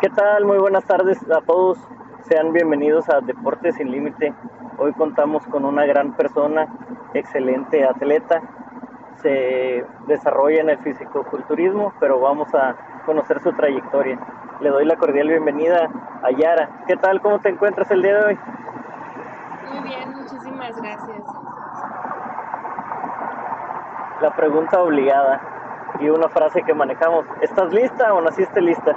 ¿Qué tal? Muy buenas tardes a todos. Sean bienvenidos a Deportes sin Límite. Hoy contamos con una gran persona, excelente atleta. Se desarrolla en el fisicoculturismo, pero vamos a conocer su trayectoria. Le doy la cordial bienvenida a Yara. ¿Qué tal? ¿Cómo te encuentras el día de hoy? Muy bien, muchísimas gracias. La pregunta obligada y una frase que manejamos. ¿Estás lista o naciste lista?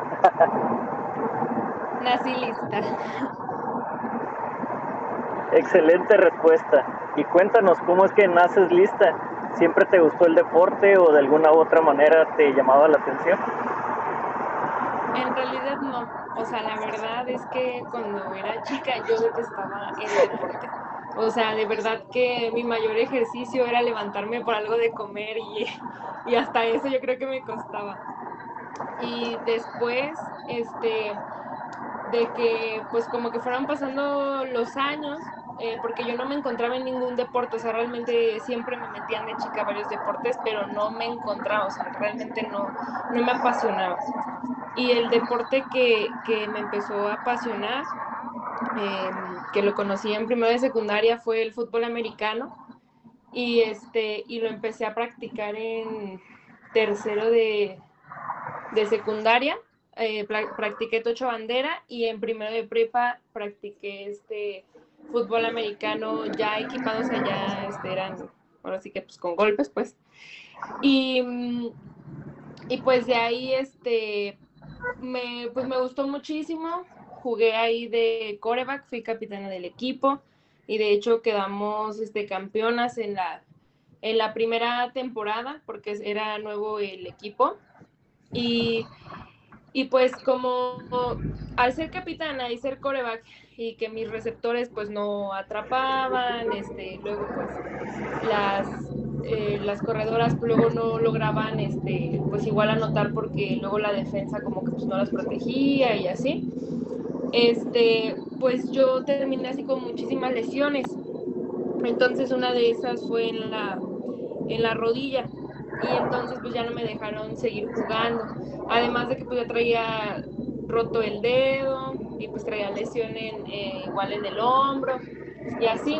Nací lista. Excelente respuesta. Y cuéntanos, ¿cómo es que naces lista? ¿Siempre te gustó el deporte o de alguna u otra manera te llamaba la atención? En realidad no. O sea, la verdad es que cuando era chica yo detestaba el deporte. O sea, de verdad que mi mayor ejercicio era levantarme por algo de comer y, hasta eso yo creo que me costaba. Y después, este, de que pues como que fueron pasando los años, eh, porque yo no me encontraba en ningún deporte, o sea, realmente siempre me metían de chica a varios deportes, pero no me encontraba, o sea, realmente no, no me apasionaba. Y el deporte que, que me empezó a apasionar, que lo conocí en primero de secundaria, fue el fútbol americano, y, este, y lo empecé a practicar en tercero de, de secundaria. Eh, practiqué tocho bandera y en primero de prepa practiqué este fútbol americano ya equipados allá, este, eran, ahora sí que pues con golpes, pues. Y, y pues de ahí, este, me, pues me gustó muchísimo, jugué ahí de coreback, fui capitana del equipo y de hecho quedamos este, campeonas en la, en la primera temporada porque era nuevo el equipo. Y, y pues como al ser capitana y ser coreback y que mis receptores pues no atrapaban, este, luego pues las, eh, las corredoras luego no lograban este, pues igual anotar porque luego la defensa como que pues no las protegía y así. Este, pues yo terminé así con muchísimas lesiones. Entonces una de esas fue en la, en la rodilla y entonces pues ya no me dejaron seguir jugando. Además de que pues ya traía roto el dedo y pues traía lesión eh, igual en el hombro y así.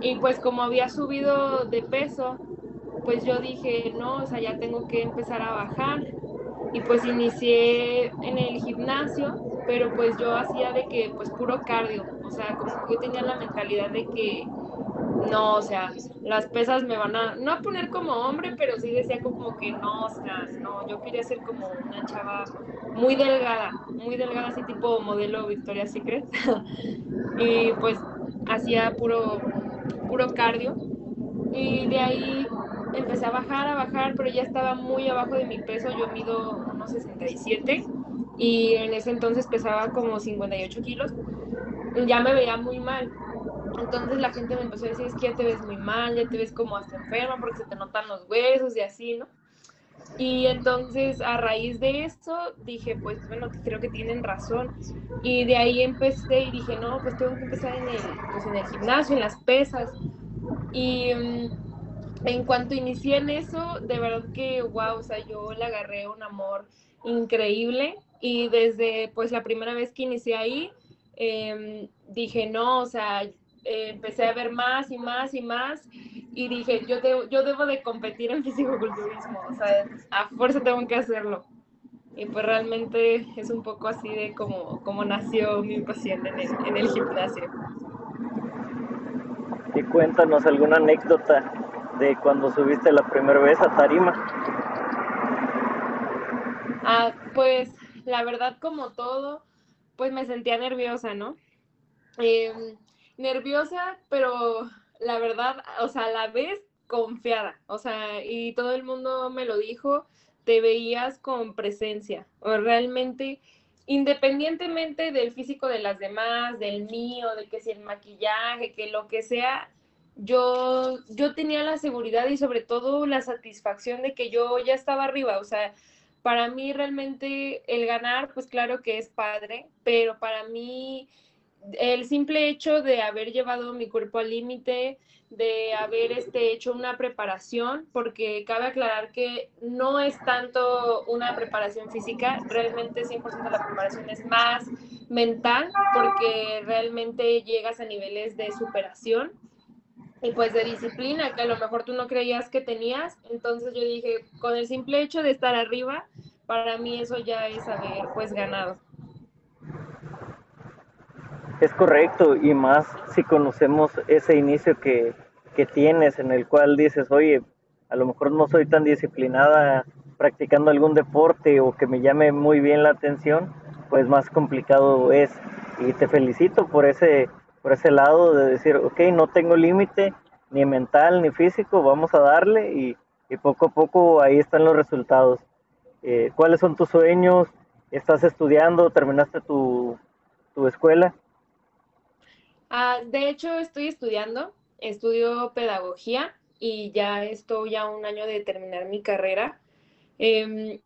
Y pues como había subido de peso, pues yo dije, no, o sea, ya tengo que empezar a bajar. Y pues inicié en el gimnasio, pero pues yo hacía de que pues puro cardio, o sea, como que yo tenía la mentalidad de que no, o sea, las pesas me van a, no a poner como hombre, pero sí decía como que no, o sea, no, yo quería ser como una chava muy delgada, muy delgada, así tipo modelo Victoria's Secret. y pues hacía puro, puro cardio. Y de ahí empecé a bajar, a bajar, pero ya estaba muy abajo de mi peso, yo mido unos 67 y en ese entonces pesaba como 58 kilos. Ya me veía muy mal entonces la gente me empezó a decir, es que ya te ves muy mal, ya te ves como hasta enferma porque se te notan los huesos y así, ¿no? Y entonces a raíz de esto dije, pues bueno, creo que tienen razón. Y de ahí empecé y dije, no, pues tengo que empezar en el, pues, en el gimnasio, en las pesas. Y mm, en cuanto inicié en eso, de verdad que, wow, o sea, yo le agarré un amor increíble. Y desde pues la primera vez que inicié ahí, em, dije, no, o sea, eh, empecé a ver más y más y más y dije, yo, debo, yo debo de competir en fisicoculturismo, o sea, a fuerza tengo que hacerlo. Y pues realmente es un poco así de como, como nació mi pasión en el, en el gimnasio. Y cuéntanos alguna anécdota de cuando subiste la primera vez a Tarima. Ah, pues la verdad como todo, pues me sentía nerviosa, ¿no? Eh, nerviosa, pero la verdad, o sea, a la vez confiada, o sea, y todo el mundo me lo dijo, te veías con presencia, o realmente, independientemente del físico de las demás, del mío, de que si el maquillaje, que lo que sea, yo, yo tenía la seguridad y sobre todo la satisfacción de que yo ya estaba arriba, o sea, para mí realmente el ganar, pues claro que es padre, pero para mí el simple hecho de haber llevado mi cuerpo al límite, de haber este, hecho una preparación, porque cabe aclarar que no es tanto una preparación física, realmente 100% de la preparación es más mental, porque realmente llegas a niveles de superación y pues de disciplina que a lo mejor tú no creías que tenías. Entonces yo dije, con el simple hecho de estar arriba, para mí eso ya es haber pues ganado. Es correcto, y más si conocemos ese inicio que, que tienes en el cual dices, oye, a lo mejor no soy tan disciplinada practicando algún deporte o que me llame muy bien la atención, pues más complicado es. Y te felicito por ese, por ese lado de decir, ok, no tengo límite ni mental ni físico, vamos a darle y, y poco a poco ahí están los resultados. Eh, ¿Cuáles son tus sueños? ¿Estás estudiando? ¿Terminaste tu, tu escuela? Ah, de hecho, estoy estudiando, estudio pedagogía y ya estoy a un año de terminar mi carrera. Em,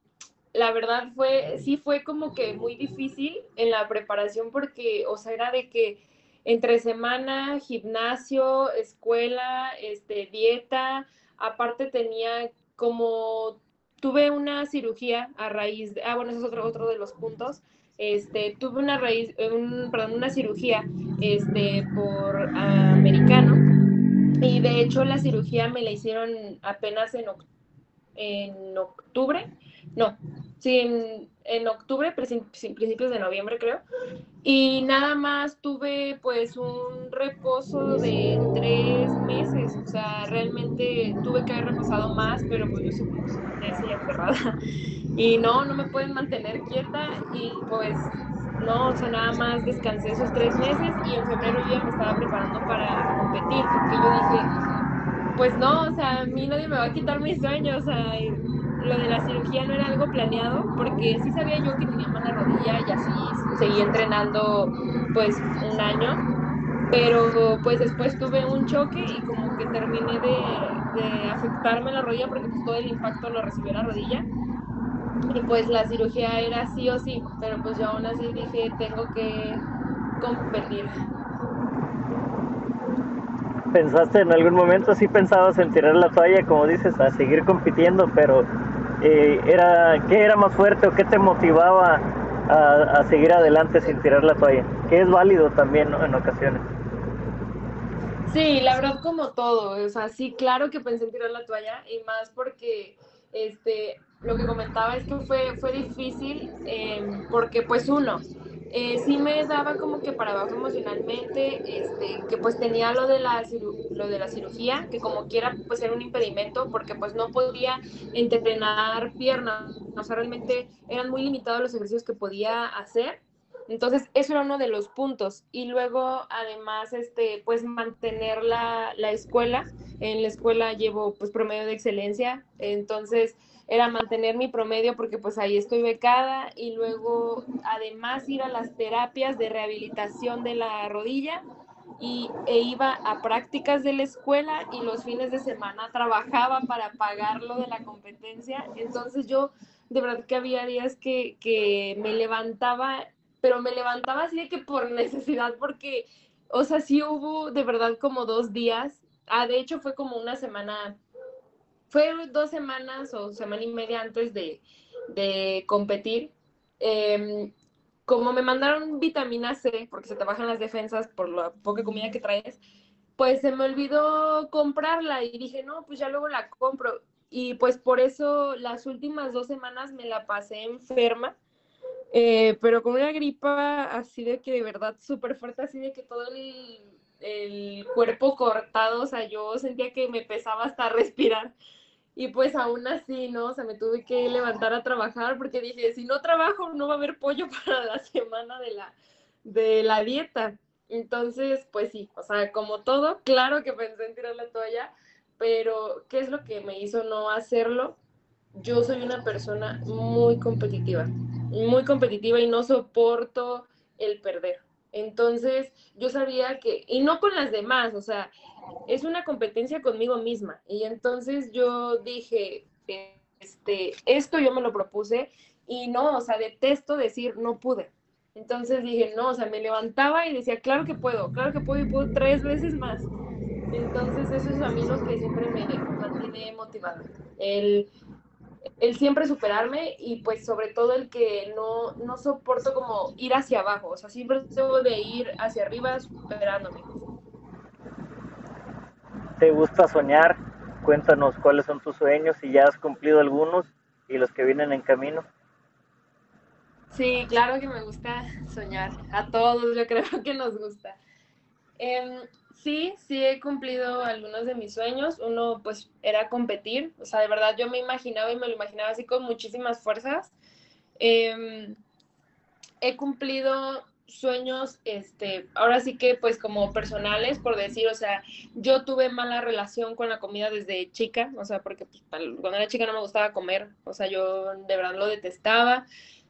la verdad fue, sí fue como que muy difícil en la preparación porque, o sea, era de que entre semana, gimnasio, escuela, este, dieta, aparte tenía como, tuve una cirugía a raíz de, ah, bueno, ese es otro, otro de los puntos, este, tuve una raíz, un, perdón, una cirugía este, por americano. Y de hecho la cirugía me la hicieron apenas en, en octubre, no, sí, en, en octubre, principios de noviembre creo, y nada más tuve pues un reposo de tres meses, o sea, realmente tuve que haber reposado más, pero pues yo soy necia y aferrada, y no, no me pueden mantener quieta, y pues no, o sea, nada más descansé esos tres meses, y en febrero ya me estaba preparando para competir, porque yo dije, pues no, o sea, a mí nadie me va a quitar mis sueños, o sea, lo de la cirugía no era algo planeado, porque sí sabía yo que tenía mala rodilla y así seguí entrenando pues un año, pero pues después tuve un choque y como que terminé de, afectarme la rodilla porque pues, todo el impacto lo recibió la rodilla. Y pues la cirugía era sí o sí, pero pues yo aún así dije, tengo que competir. ¿Pensaste en algún momento, sí pensabas en tirar la toalla, como dices, a seguir compitiendo, pero eh, era, ¿qué era más fuerte o qué te motivaba a, seguir adelante sin tirar la toalla? Que es válido también en ocasiones. Sí, la verdad como todo, o sea, sí, claro que pensé en tirar la toalla y más porque, este, lo que comentaba es que fue, fue difícil em, porque pues uno, eh, sí me daba como que para abajo emocionalmente, este, que pues tenía lo de, la lo de la cirugía, que como quiera pues era un impedimento porque pues no podía entrenar piernas, o sea, realmente eran muy limitados los ejercicios que podía hacer. Entonces, eso era uno de los puntos. Y luego, además, este, pues mantener la, la escuela. En la escuela llevo pues promedio de excelencia. Entonces, era mantener mi promedio porque pues ahí estoy becada y luego además ir a las terapias de rehabilitación de la rodilla y e iba a prácticas de la escuela y los fines de semana trabajaba para pagar lo de la competencia. Entonces yo de verdad que había días que, que me levantaba, pero me levantaba así de que por necesidad, porque, o sea, sí hubo de verdad como dos días. Ah, de hecho fue como una semana fue dos semanas o semana y media antes de, competir. Em, como me mandaron vitamina C, porque se te bajan las defensas por la poca comida que traes, pues se me olvidó comprarla y dije, no, pues ya luego la compro. Y pues por eso las últimas dos semanas me la pasé enferma, eh, pero con una gripa así de que de verdad súper fuerte, así de que todo el, el cuerpo cortado, o sea, yo sentía que me pesaba hasta respirar. Y pues aún así, ¿no? O sea, me tuve que levantar a trabajar porque dije, si no trabajo, no va a haber pollo para la semana de la, de la dieta. Entonces, pues sí, o sea, como todo, claro que pensé en tirar la toalla, pero ¿qué es lo que me hizo no hacerlo? Yo soy una persona muy competitiva, muy competitiva y no soporto el perder. Entonces, yo sabía que, y no con las demás, o sea, es una competencia conmigo misma. Y entonces yo dije, este, esto yo me lo propuse y no, o sea, detesto decir no pude. Entonces dije, no, o sea, me levantaba y decía, claro que puedo, claro que puedo y puedo tres veces más. Entonces eso es a mí lo que siempre me mantiene motivada. El, el siempre superarme y pues sobre todo el que no, no soporto como ir hacia abajo, o sea, siempre tengo de ir hacia arriba superándome. ¿Te gusta soñar? Cuéntanos cuáles son tus sueños, si ya has cumplido algunos y los que vienen en camino. Sí, claro que me gusta soñar. A todos yo creo que nos gusta. Em, sí, sí he cumplido algunos de mis sueños. Uno pues era competir. O sea, de verdad yo me imaginaba y me lo imaginaba así con muchísimas fuerzas. Em, he cumplido sueños, este, ahora sí que pues como personales, por decir, o sea, yo tuve mala relación con la comida desde chica, o sea, porque pues, cuando era chica no me gustaba comer, o sea, yo de verdad lo detestaba.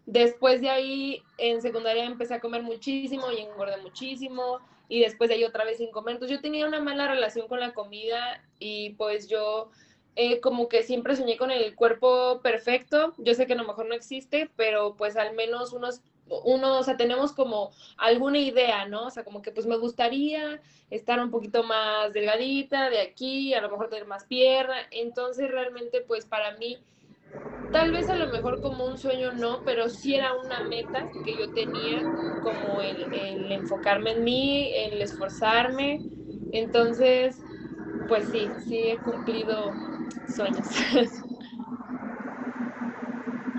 Después de ahí, en secundaria empecé a comer muchísimo y engordé muchísimo y después de ahí otra vez sin comer. Entonces yo tenía una mala relación con la comida y pues yo eh, como que siempre soñé con el cuerpo perfecto. Yo sé que a lo mejor no existe, pero pues al menos unos uno, o sea, tenemos como alguna idea, ¿no? O sea, como que pues me gustaría estar un poquito más delgadita de aquí, a lo mejor tener más pierna. Entonces realmente pues para mí tal vez a lo mejor como un sueño no, pero sí era una meta que yo tenía, como el, enfocarme en mí, el esforzarme. Entonces, pues sí, sí he cumplido sueños.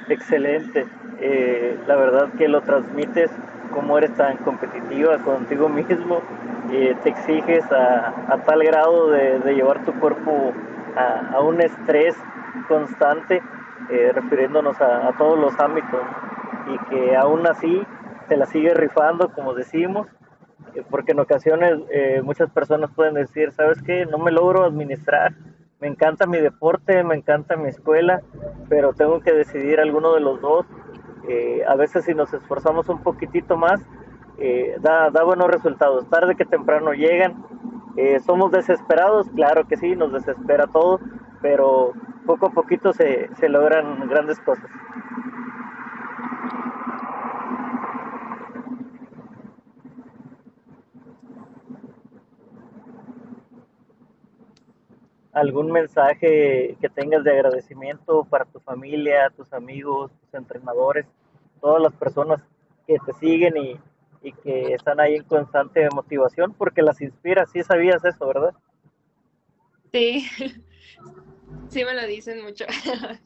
Excelente. Eh, la verdad que lo transmites, como eres tan competitiva contigo mismo, eh, te exiges a, tal grado de, de llevar tu cuerpo a, a un estrés constante eh, refiriéndonos a, todos los ámbitos y que aún así se la sigue rifando, como decimos, eh, porque en ocasiones eh, muchas personas pueden decir, ¿sabes qué? No me logro administrar, me encanta mi deporte, me encanta mi escuela, pero tengo que decidir alguno de los dos. a veces si nos esforzamos un poquitito más, da, da, buenos resultados. Tarde que temprano llegan. somos desesperados, claro que sí, nos desespera todo, pero poco a poquito se, se logran grandes cosas. algún mensaje que tengas de agradecimiento para tu familia, tus amigos, tus entrenadores, todas las personas que te siguen y, y, que están ahí en constante motivación porque las inspiras. Sí sabías eso, ¿verdad? Sí, Sí, me lo dicen mucho.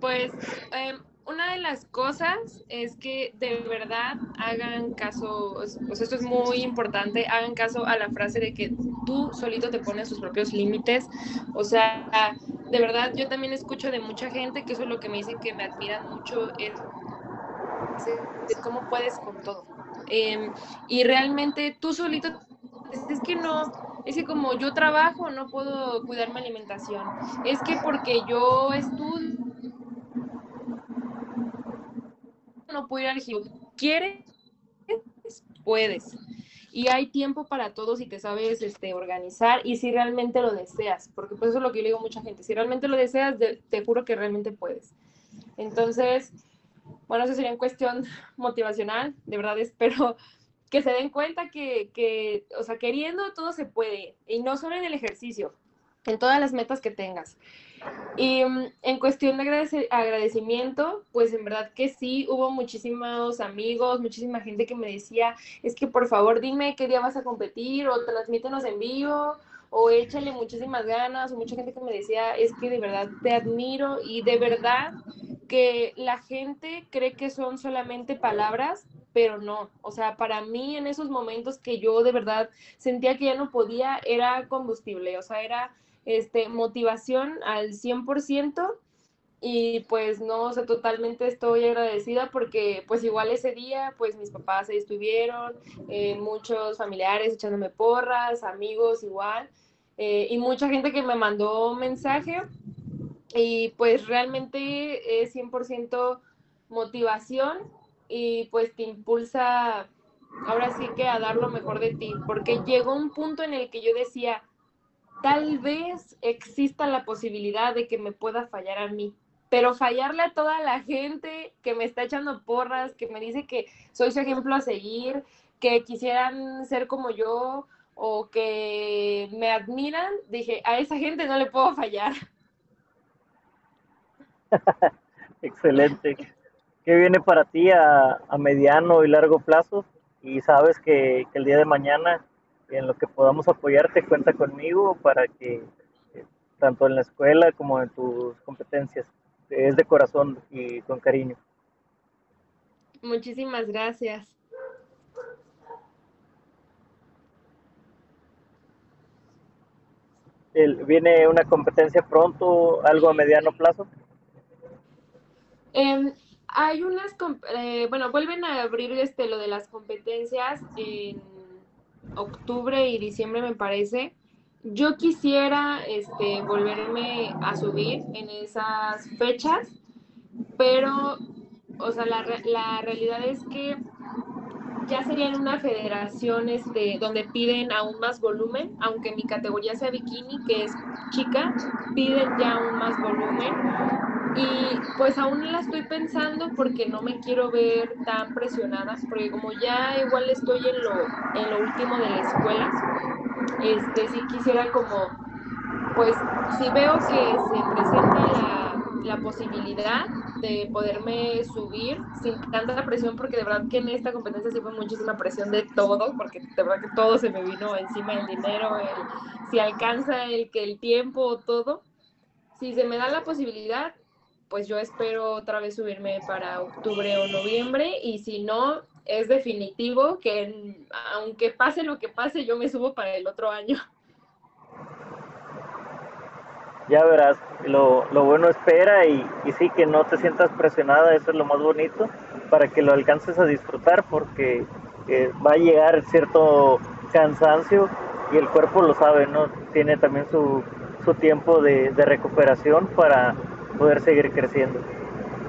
pues em, una de las cosas es que de verdad hagan caso, pues esto es muy importante, hagan caso a la frase de que tú solito te pones tus propios límites. O sea, de verdad yo también escucho de mucha gente que eso es lo que me dicen que me admiran mucho, es de cómo puedes con todo. Em, y realmente tú solito, es que no, es que como yo trabajo no puedo cuidar mi alimentación. Es que porque yo estudio no puedo ir al gimnasio. ¿Quieres? Puedes. Y hay tiempo para todo si te sabes este, organizar y si realmente lo deseas, porque pues eso es lo que le digo a mucha gente, si realmente lo deseas, te juro que realmente puedes. Entonces, bueno, eso sería en cuestión motivacional, de verdad espero que se den cuenta que, que, o sea, queriendo todo se puede, y no solo en el ejercicio, en todas las metas que tengas. Y mm, en cuestión de agradecimiento, pues en verdad que sí, hubo muchísimos amigos, muchísima gente que me decía, es que por favor dime qué día vas a competir o transmítenos en vivo o échale muchísimas ganas o mucha gente que me decía, es que de verdad te admiro y de verdad que la gente cree que son solamente palabras, pero no. O sea, para mí en esos momentos que yo de verdad sentía que ya no podía, era combustible, o sea, era este, motivación al 100%. Y pues no, o sea, totalmente estoy agradecida porque pues igual ese día pues mis papás ahí estuvieron, eh, muchos familiares echándome porras, amigos igual, eh, y mucha gente que me mandó mensaje y pues realmente es 100% motivación y pues te impulsa ahora sí que a dar lo mejor de ti, porque llegó un punto en el que yo decía, tal vez exista la posibilidad de que me pueda fallar a mí, pero fallarle a toda la gente que me está echando porras, que me dice que soy su ejemplo a seguir, que quisieran ser como yo o que me admiran, dije, a esa gente no le puedo fallar. Excelente. ¿Qué viene para ti a, mediano y largo plazo? Y sabes que, el día de mañana, en lo que podamos apoyarte, cuenta conmigo para que, eh, tanto en la escuela como en tus competencias, es de corazón y con cariño. Muchísimas gracias. ¿Viene una competencia pronto, algo a mediano plazo? Em, hay unas, eh, bueno, vuelven a abrir este lo de las competencias en octubre y diciembre me parece. Yo quisiera este, volverme a subir en esas fechas, pero, o sea, la, la realidad es que ya sería en una federación este, donde piden aún más volumen, aunque mi categoría sea bikini, que es chica, piden ya aún más volumen. Y pues aún la estoy pensando porque no me quiero ver tan presionada, porque como ya igual estoy en lo, en lo último de la escuela, este sí quisiera como, pues si veo que se presenta la, la posibilidad, de poderme subir sin tanta presión, porque de verdad que en esta competencia sí fue muchísima presión de todo, porque de verdad que todo se me vino encima, el dinero, el, si alcanza el que el tiempo, todo. Si se me da la posibilidad, pues yo espero otra vez subirme para octubre o noviembre, y si no, es definitivo que aunque pase lo que pase, yo me subo para el otro año. ya verás, lo, lo bueno espera y, y, sí que no te sientas presionada, eso es lo más bonito, para que lo alcances a disfrutar porque eh, va a llegar cierto cansancio y el cuerpo lo sabe, ¿no? Tiene también su, su tiempo de, de recuperación para poder seguir creciendo.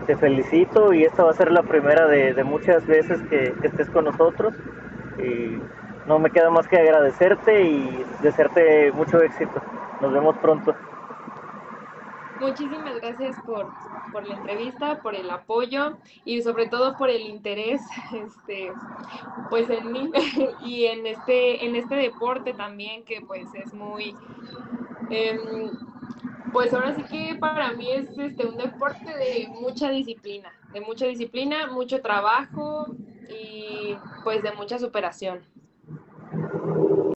Te felicito y esta va a ser la primera de, muchas veces que, estés con nosotros y no me queda más que agradecerte y desearte mucho éxito. Nos vemos pronto. Muchísimas gracias por, la entrevista, por el apoyo y sobre todo por el interés este, pues en mí y en este, en este deporte también que pues es muy... Em, pues ahora sí que para mí es este, un deporte de mucha disciplina, de mucha disciplina, mucho trabajo y pues de mucha superación.